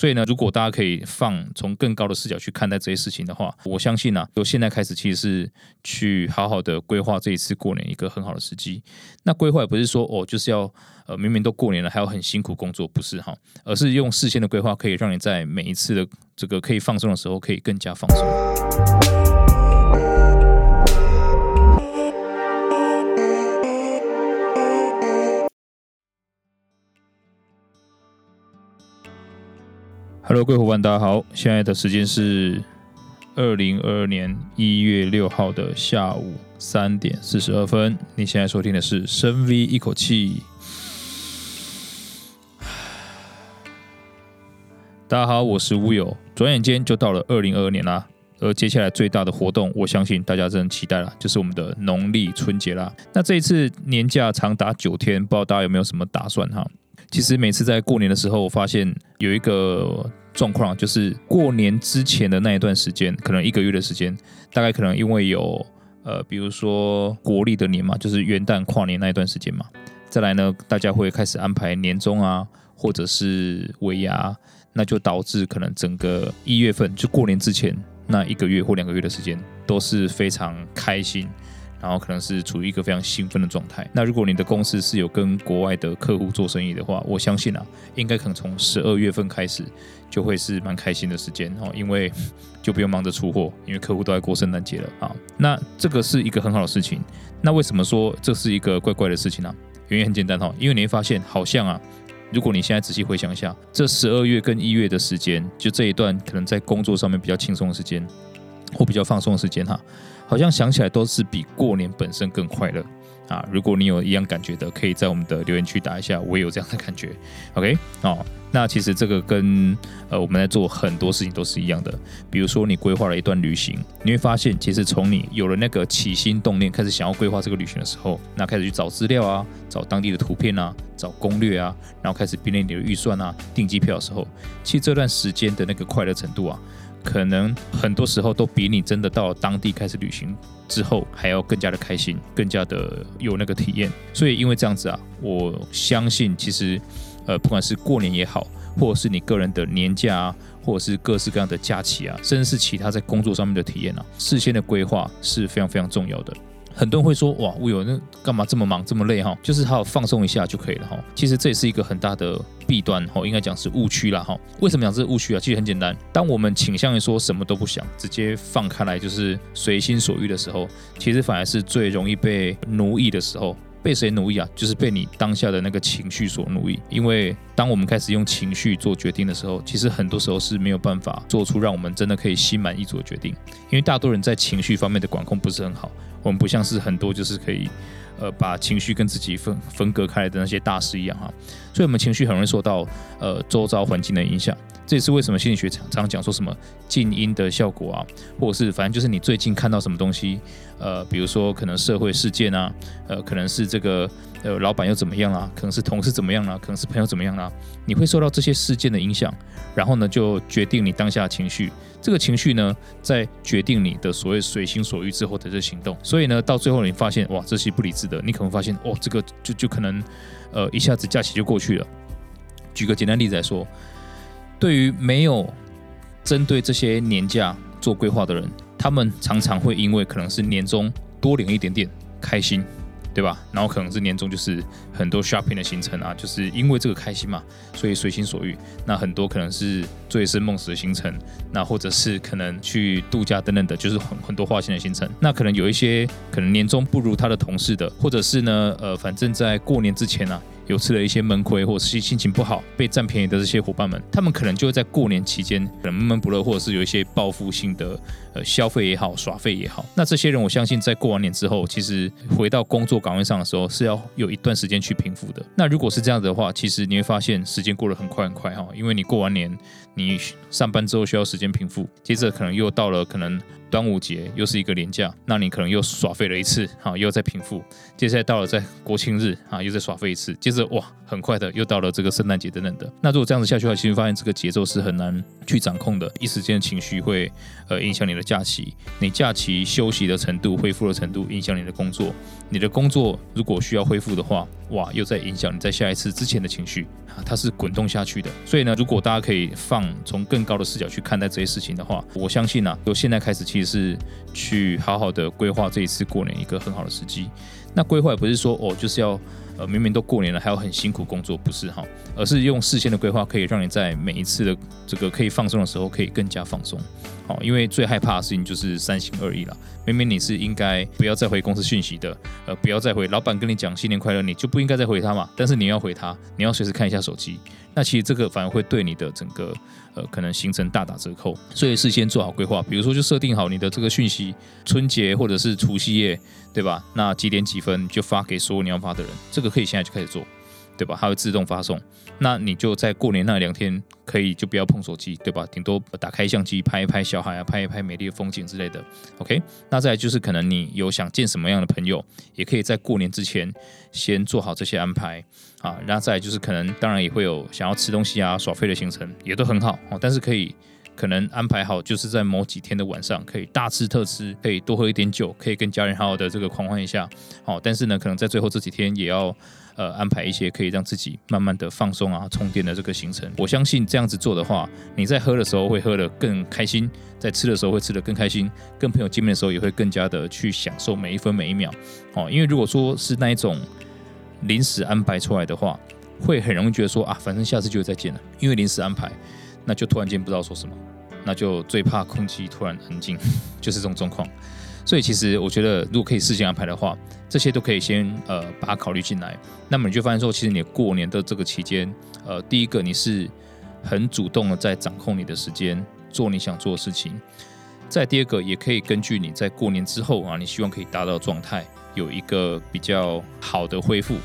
所以呢，如果大家可以放从更高的视角去看待这些事情的话，我相信呢、啊，由现在开始其实是去好好的规划这一次过年一个很好的时机。那规划也不是说哦，就是要呃明明都过年了还要很辛苦工作，不是哈，而是用事先的规划可以让你在每一次的这个可以放松的时候可以更加放松。Hello，各位伙伴，大家好。现在的时间是二零二二年一月六号的下午三点四十二分。你现在收听的是深 V 一口气。大家好，我是乌有。转眼间就到了二零二二年啦，而接下来最大的活动，我相信大家真的期待了，就是我们的农历春节啦。那这一次年假长达九天，不知道大家有没有什么打算哈？其实每次在过年的时候，我发现有一个。状况就是过年之前的那一段时间，可能一个月的时间，大概可能因为有呃，比如说国历的年嘛，就是元旦跨年那一段时间嘛。再来呢，大家会开始安排年终啊，或者是尾牙，那就导致可能整个一月份就过年之前那一个月或两个月的时间都是非常开心。然后可能是处于一个非常兴奋的状态。那如果你的公司是有跟国外的客户做生意的话，我相信啊，应该可能从十二月份开始就会是蛮开心的时间哦，因为就不用忙着出货，因为客户都在过圣诞节了啊。那这个是一个很好的事情。那为什么说这是一个怪怪的事情呢？原因很简单哈，因为你会发现好像啊，如果你现在仔细回想一下，这十二月跟一月的时间，就这一段可能在工作上面比较轻松的时间，或比较放松的时间哈。好像想起来都是比过年本身更快乐啊！如果你有一样感觉的，可以在我们的留言区打一下，我也有这样的感觉。OK，哦，那其实这个跟呃我们在做很多事情都是一样的。比如说你规划了一段旅行，你会发现，其实从你有了那个起心动念，开始想要规划这个旅行的时候，那开始去找资料啊，找当地的图片啊，找攻略啊，然后开始编列你的预算啊，订机票的时候，其实这段时间的那个快乐程度啊。可能很多时候都比你真的到当地开始旅行之后还要更加的开心，更加的有那个体验。所以因为这样子啊，我相信其实，呃，不管是过年也好，或者是你个人的年假啊，或者是各式各样的假期啊，甚至是其他在工作上面的体验啊，事先的规划是非常非常重要的。很多人会说，哇，我有那干嘛这么忙这么累哈？就是好好放松一下就可以了哈。其实这也是一个很大的弊端哈，应该讲是误区啦哈。为什么讲是误区啊？其实很简单，当我们倾向于说什么都不想，直接放开来就是随心所欲的时候，其实反而是最容易被奴役的时候。被谁奴役啊？就是被你当下的那个情绪所奴役。因为当我们开始用情绪做决定的时候，其实很多时候是没有办法做出让我们真的可以心满意足的决定。因为大多人在情绪方面的管控不是很好，我们不像是很多就是可以。呃，把情绪跟自己分分隔开来的那些大师一样哈，所以我们情绪很容易受到呃周遭环境的影响。这也是为什么心理学常常讲说什么静音的效果啊，或者是反正就是你最近看到什么东西，呃，比如说可能社会事件啊，呃，可能是这个呃老板又怎么样啦，可能是同事怎么样啦，可能是朋友怎么样啦，你会受到这些事件的影响，然后呢就决定你当下情绪。这个情绪呢，在决定你的所谓随心所欲之后的这行动，所以呢，到最后你发现哇，这些不理智的，你可能发现哦，这个就就可能，呃，一下子假期就过去了。举个简单例子来说，对于没有针对这些年假做规划的人，他们常常会因为可能是年终多领一点点开心。对吧？然后可能是年终就是很多 shopping 的行程啊，就是因为这个开心嘛，所以随心所欲。那很多可能是醉生梦死的行程，那或者是可能去度假等等的，就是很很多花钱的行程。那可能有一些可能年终不如他的同事的，或者是呢，呃，反正在过年之前呢、啊。有吃了一些闷亏，或者是心情不好被占便宜的这些伙伴们，他们可能就会在过年期间可能闷闷不乐，或者是有一些报复性的呃消费也好，耍废也好。那这些人，我相信在过完年之后，其实回到工作岗位上的时候，是要有一段时间去平复的。那如果是这样子的话，其实你会发现时间过得很快很快哈，因为你过完年，你上班之后需要时间平复，接着可能又到了可能。端午节又是一个连假，那你可能又耍废了一次，好，又再平复。接下来到了在国庆日啊，又再耍废一次。接着哇，很快的又到了这个圣诞节等等的。那如果这样子下去的话，其实发现这个节奏是很难去掌控的，一时间的情绪会呃影响你的假期，你假期休息的程度、恢复的程度，影响你的工作。你的工作如果需要恢复的话，哇，又在影响你在下一次之前的情绪啊，它是滚动下去的。所以呢，如果大家可以放从更高的视角去看待这些事情的话，我相信呢、啊，由现在开始其实是去好好的规划这一次过年一个很好的时机。那规划也不是说哦，就是要呃明明都过年了，还要很辛苦工作，不是哈，而是用事先的规划，可以让你在每一次的这个可以放松的时候，可以更加放松。好，因为最害怕的事情就是三心二意了。明明你是应该不要再回公司讯息的，呃，不要再回老板跟你讲新年快乐，你就不应该再回他嘛。但是你要回他，你要随时看一下手机。那其实这个反而会对你的整个呃可能行程大打折扣，所以事先做好规划，比如说就设定好你的这个讯息，春节或者是除夕夜，对吧？那几点几分就发给所有你要发的人，这个可以现在就开始做，对吧？它会自动发送。那你就在过年那两天可以就不要碰手机，对吧？顶多打开相机拍一拍小孩啊，拍一拍美丽的风景之类的。OK，那再来就是可能你有想见什么样的朋友，也可以在过年之前先做好这些安排啊。然后再来就是可能当然也会有想要吃东西啊、耍废的行程，也都很好哦。但是可以可能安排好，就是在某几天的晚上可以大吃特吃，可以多喝一点酒，可以跟家人好好的这个狂欢一下。好，但是呢，可能在最后这几天也要。呃，安排一些可以让自己慢慢的放松啊、充电的这个行程。我相信这样子做的话，你在喝的时候会喝得更开心，在吃的时候会吃得更开心，跟朋友见面的时候也会更加的去享受每一分每一秒。哦，因为如果说是那一种临时安排出来的话，会很容易觉得说啊，反正下次就会再见了。因为临时安排，那就突然间不知道说什么，那就最怕空气突然安静，就是这种状况。所以其实我觉得，如果可以事先安排的话，这些都可以先呃把它考虑进来。那么你就发现说，其实你过年的这个期间，呃，第一个你是很主动的在掌控你的时间，做你想做的事情。再第二个，也可以根据你在过年之后啊，你希望可以达到状态，有一个比较好的恢复。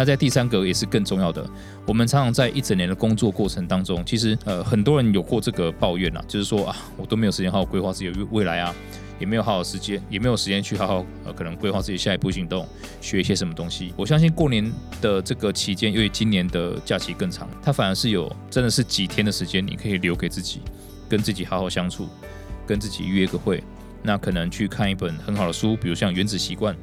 那在第三个也是更重要的，我们常常在一整年的工作过程当中，其实呃很多人有过这个抱怨啊，就是说啊，我都没有时间好好规划自己未来啊。也没有好好时间，也没有时间去好好呃，可能规划自己下一步行动，学一些什么东西。我相信过年的这个期间，因为今年的假期更长，它反而是有真的是几天的时间，你可以留给自己，跟自己好好相处，跟自己约个会。那可能去看一本很好的书，比如像《原子习惯》，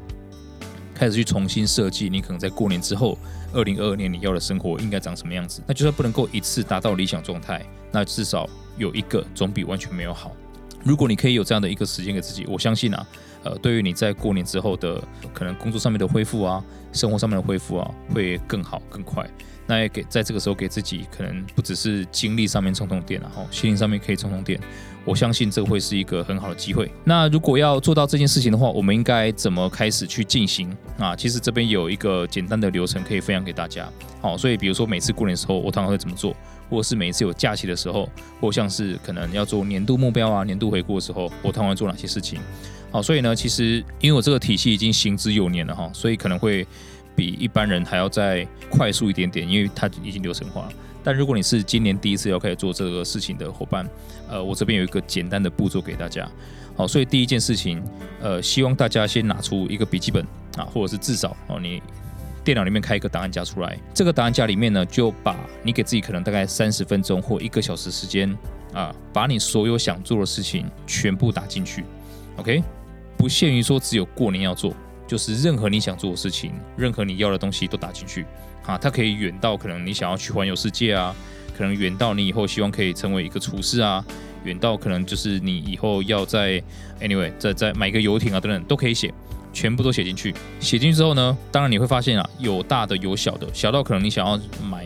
开始去重新设计你可能在过年之后，二零二二年你要的生活应该长什么样子。那就算不能够一次达到理想状态，那至少有一个总比完全没有好。如果你可以有这样的一个时间给自己，我相信啊，呃，对于你在过年之后的可能工作上面的恢复啊，生活上面的恢复啊，会更好更快。那也给在这个时候给自己，可能不只是精力上面充充电啊，哈，心灵上面可以充充电。我相信这会是一个很好的机会。那如果要做到这件事情的话，我们应该怎么开始去进行啊？其实这边有一个简单的流程可以分享给大家。好，所以比如说每次过年的时候，我通常会怎么做？或者是每一次有假期的时候，或像是可能要做年度目标啊、年度回顾的时候，我通常会做哪些事情？好，所以呢，其实因为我这个体系已经行之有年了哈，所以可能会比一般人还要再快速一点点，因为它已经流程化。但如果你是今年第一次要开始做这个事情的伙伴，呃，我这边有一个简单的步骤给大家。好，所以第一件事情，呃，希望大家先拿出一个笔记本啊，或者是至少哦你。电脑里面开一个档案夹出来，这个档案夹里面呢，就把你给自己可能大概三十分钟或一个小时时间啊，把你所有想做的事情全部打进去，OK？不限于说只有过年要做，就是任何你想做的事情，任何你要的东西都打进去啊。它可以远到可能你想要去环游世界啊，可能远到你以后希望可以成为一个厨师啊，远到可能就是你以后要在 anyway 再再买一个游艇啊等等都可以写。全部都写进去，写进去之后呢，当然你会发现啊，有大的有小的，小到可能你想要买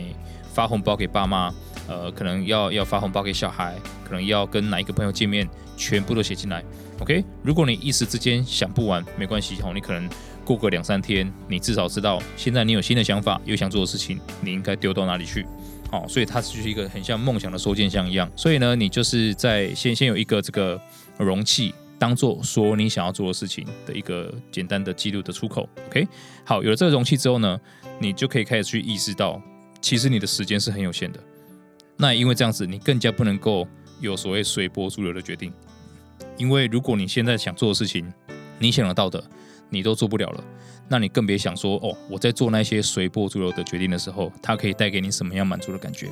发红包给爸妈，呃，可能要要发红包给小孩，可能要跟哪一个朋友见面，全部都写进来。OK，如果你一时之间想不完，没关系哦，你可能过个两三天，你至少知道现在你有新的想法，有想做的事情，你应该丢到哪里去。好，所以它就是一个很像梦想的收件箱一样。所以呢，你就是在先先有一个这个容器。当做说你想要做的事情的一个简单的记录的出口，OK？好，有了这个容器之后呢，你就可以开始去意识到，其实你的时间是很有限的。那因为这样子，你更加不能够有所谓随波逐流的决定。因为如果你现在想做的事情，你想得到的，你都做不了了，那你更别想说哦，我在做那些随波逐流的决定的时候，它可以带给你什么样满足的感觉？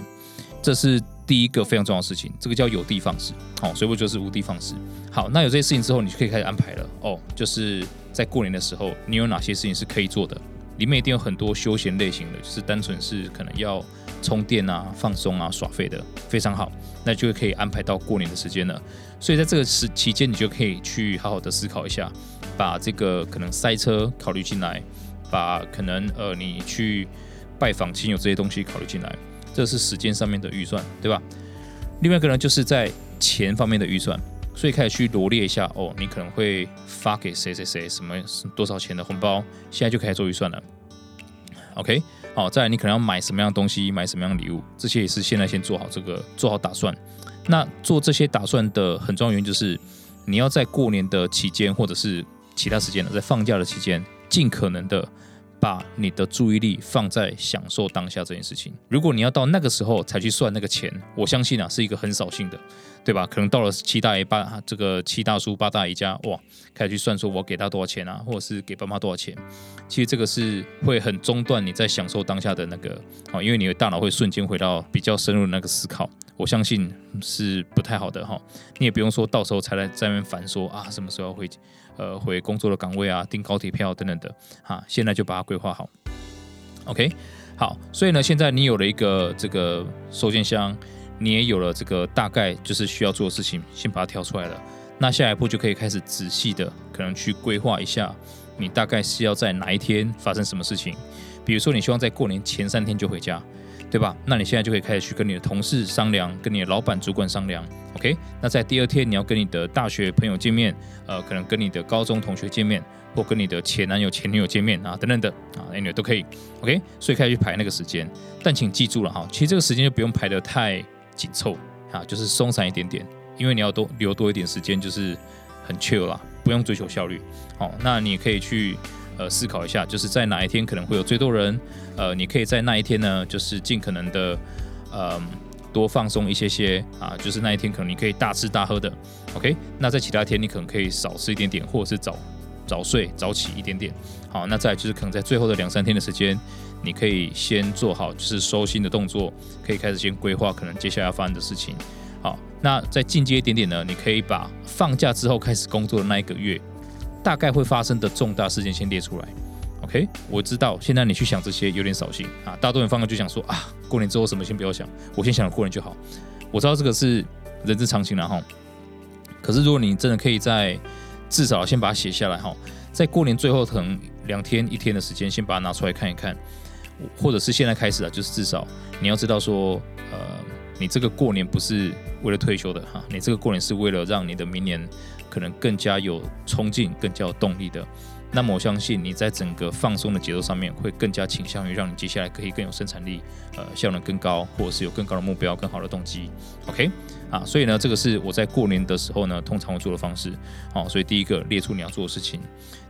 这是第一个非常重要的事情，这个叫有的放矢。好，随波就是无的放矢。好，那有这些事情之后，你就可以开始安排了。哦，就是在过年的时候，你有哪些事情是可以做的？里面一定有很多休闲类型的，就是单纯是可能要充电啊、放松啊、耍废的，非常好。那就可以安排到过年的时间了。所以在这个时期间，你就可以去好好的思考一下，把这个可能塞车考虑进来，把可能呃你去拜访亲友这些东西考虑进来。这是时间上面的预算，对吧？另外一个呢，就是在钱方面的预算，所以开始去罗列一下哦，你可能会发给谁谁谁什么多少钱的红包，现在就可以做预算了。OK，好，再来你可能要买什么样的东西，买什么样的礼物，这些也是现在先做好这个做好打算。那做这些打算的很重要原因就是，你要在过年的期间或者是其他时间呢，在放假的期间，尽可能的。把你的注意力放在享受当下这件事情。如果你要到那个时候才去算那个钱，我相信啊是一个很扫兴的，对吧？可能到了七大爷八这个七大叔八大姨家，哇，开始去算说我给他多少钱啊，或者是给爸妈多少钱。其实这个是会很中断你在享受当下的那个啊，因为你的大脑会瞬间回到比较深入的那个思考。我相信是不太好的哈。你也不用说到时候才来在那边烦说啊什么时候要回。呃，回工作的岗位啊，订高铁票等等的，哈，现在就把它规划好。OK，好，所以呢，现在你有了一个这个收件箱，你也有了这个大概就是需要做的事情，先把它挑出来了。那下一步就可以开始仔细的，可能去规划一下，你大概是要在哪一天发生什么事情。比如说，你希望在过年前三天就回家。对吧？那你现在就可以开始去跟你的同事商量，跟你的老板、主管商量，OK？那在第二天，你要跟你的大学朋友见面，呃，可能跟你的高中同学见面，或跟你的前男友、前女友见面啊，等等的啊，，anyway 都可以，OK？所以开始去排那个时间，但请记住了哈，其实这个时间就不用排得太紧凑啊，就是松散一点点，因为你要多留多一点时间，就是很 chill 啦，不用追求效率。好，那你可以去。呃，思考一下，就是在哪一天可能会有最多人，呃，你可以在那一天呢，就是尽可能的，呃，多放松一些些啊，就是那一天可能你可以大吃大喝的，OK？那在其他天你可能可以少吃一点点，或者是早早睡早起一点点。好，那再就是可能在最后的两三天的时间，你可以先做好就是收心的动作，可以开始先规划可能接下来要发生的事情。好，那再进阶一点点呢，你可以把放假之后开始工作的那一个月。大概会发生的重大事件先列出来，OK？我知道现在你去想这些有点扫兴啊，大多人放假就想说啊，过年之后什么先不要想，我先想过年就好。我知道这个是人之常情了哈。可是如果你真的可以在至少先把它写下来哈，在过年最后可能两天一天的时间先把它拿出来看一看，或者是现在开始啊，就是至少你要知道说，呃，你这个过年不是为了退休的哈，你这个过年是为了让你的明年。可能更加有冲劲、更加有动力的，那么我相信你在整个放松的节奏上面会更加倾向于让你接下来可以更有生产力，呃，效能更高，或者是有更高的目标、更好的动机。OK，啊，所以呢，这个是我在过年的时候呢，通常会做的方式。好，所以第一个列出你要做的事情，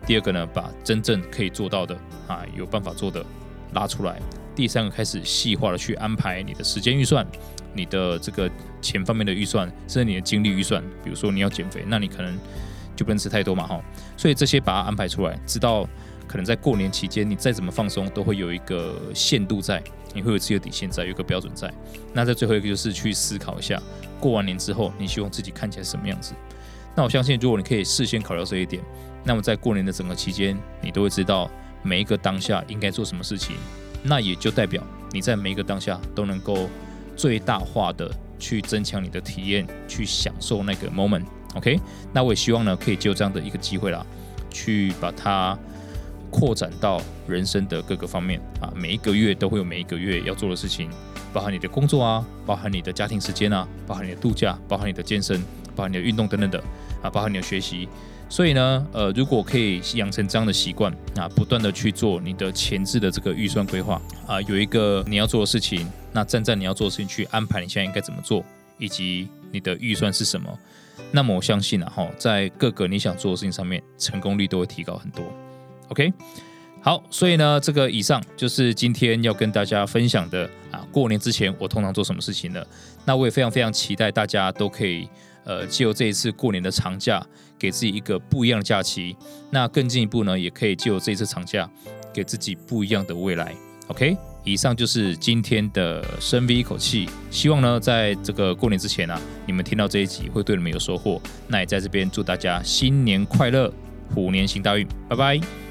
第二个呢，把真正可以做到的啊，有办法做的拉出来，第三个开始细化的去安排你的时间预算。你的这个钱方面的预算，甚至你的精力预算，比如说你要减肥，那你可能就不能吃太多嘛，哈。所以这些把它安排出来，知道可能在过年期间，你再怎么放松，都会有一个限度在，你会有自己的底线在，有一个标准在。那在最后一个就是去思考一下，过完年之后，你希望自己看起来什么样子？那我相信，如果你可以事先考虑到这一点，那么在过年的整个期间，你都会知道每一个当下应该做什么事情。那也就代表你在每一个当下都能够。最大化的去增强你的体验，去享受那个 moment。OK，那我也希望呢，可以就这样的一个机会啦，去把它扩展到人生的各个方面啊。每一个月都会有每一个月要做的事情，包含你的工作啊，包含你的家庭时间啊，包含你的度假，包含你的健身，包含你的运动等等的啊，包含你的学习。所以呢，呃，如果可以养成这样的习惯啊，不断的去做你的前置的这个预算规划啊，有一个你要做的事情，那站在你要做的事情去安排你现在应该怎么做，以及你的预算是什么，那么我相信啊，哈，在各个你想做的事情上面，成功率都会提高很多。OK，好，所以呢，这个以上就是今天要跟大家分享的啊，过年之前我通常做什么事情呢？那我也非常非常期待大家都可以。呃，借由这一次过年的长假，给自己一个不一样的假期。那更进一步呢，也可以借由这一次长假，给自己不一样的未来。OK，以上就是今天的深 V 一口气。希望呢，在这个过年之前啊，你们听到这一集会对你们有收获。那也在这边祝大家新年快乐，虎年行大运，拜拜。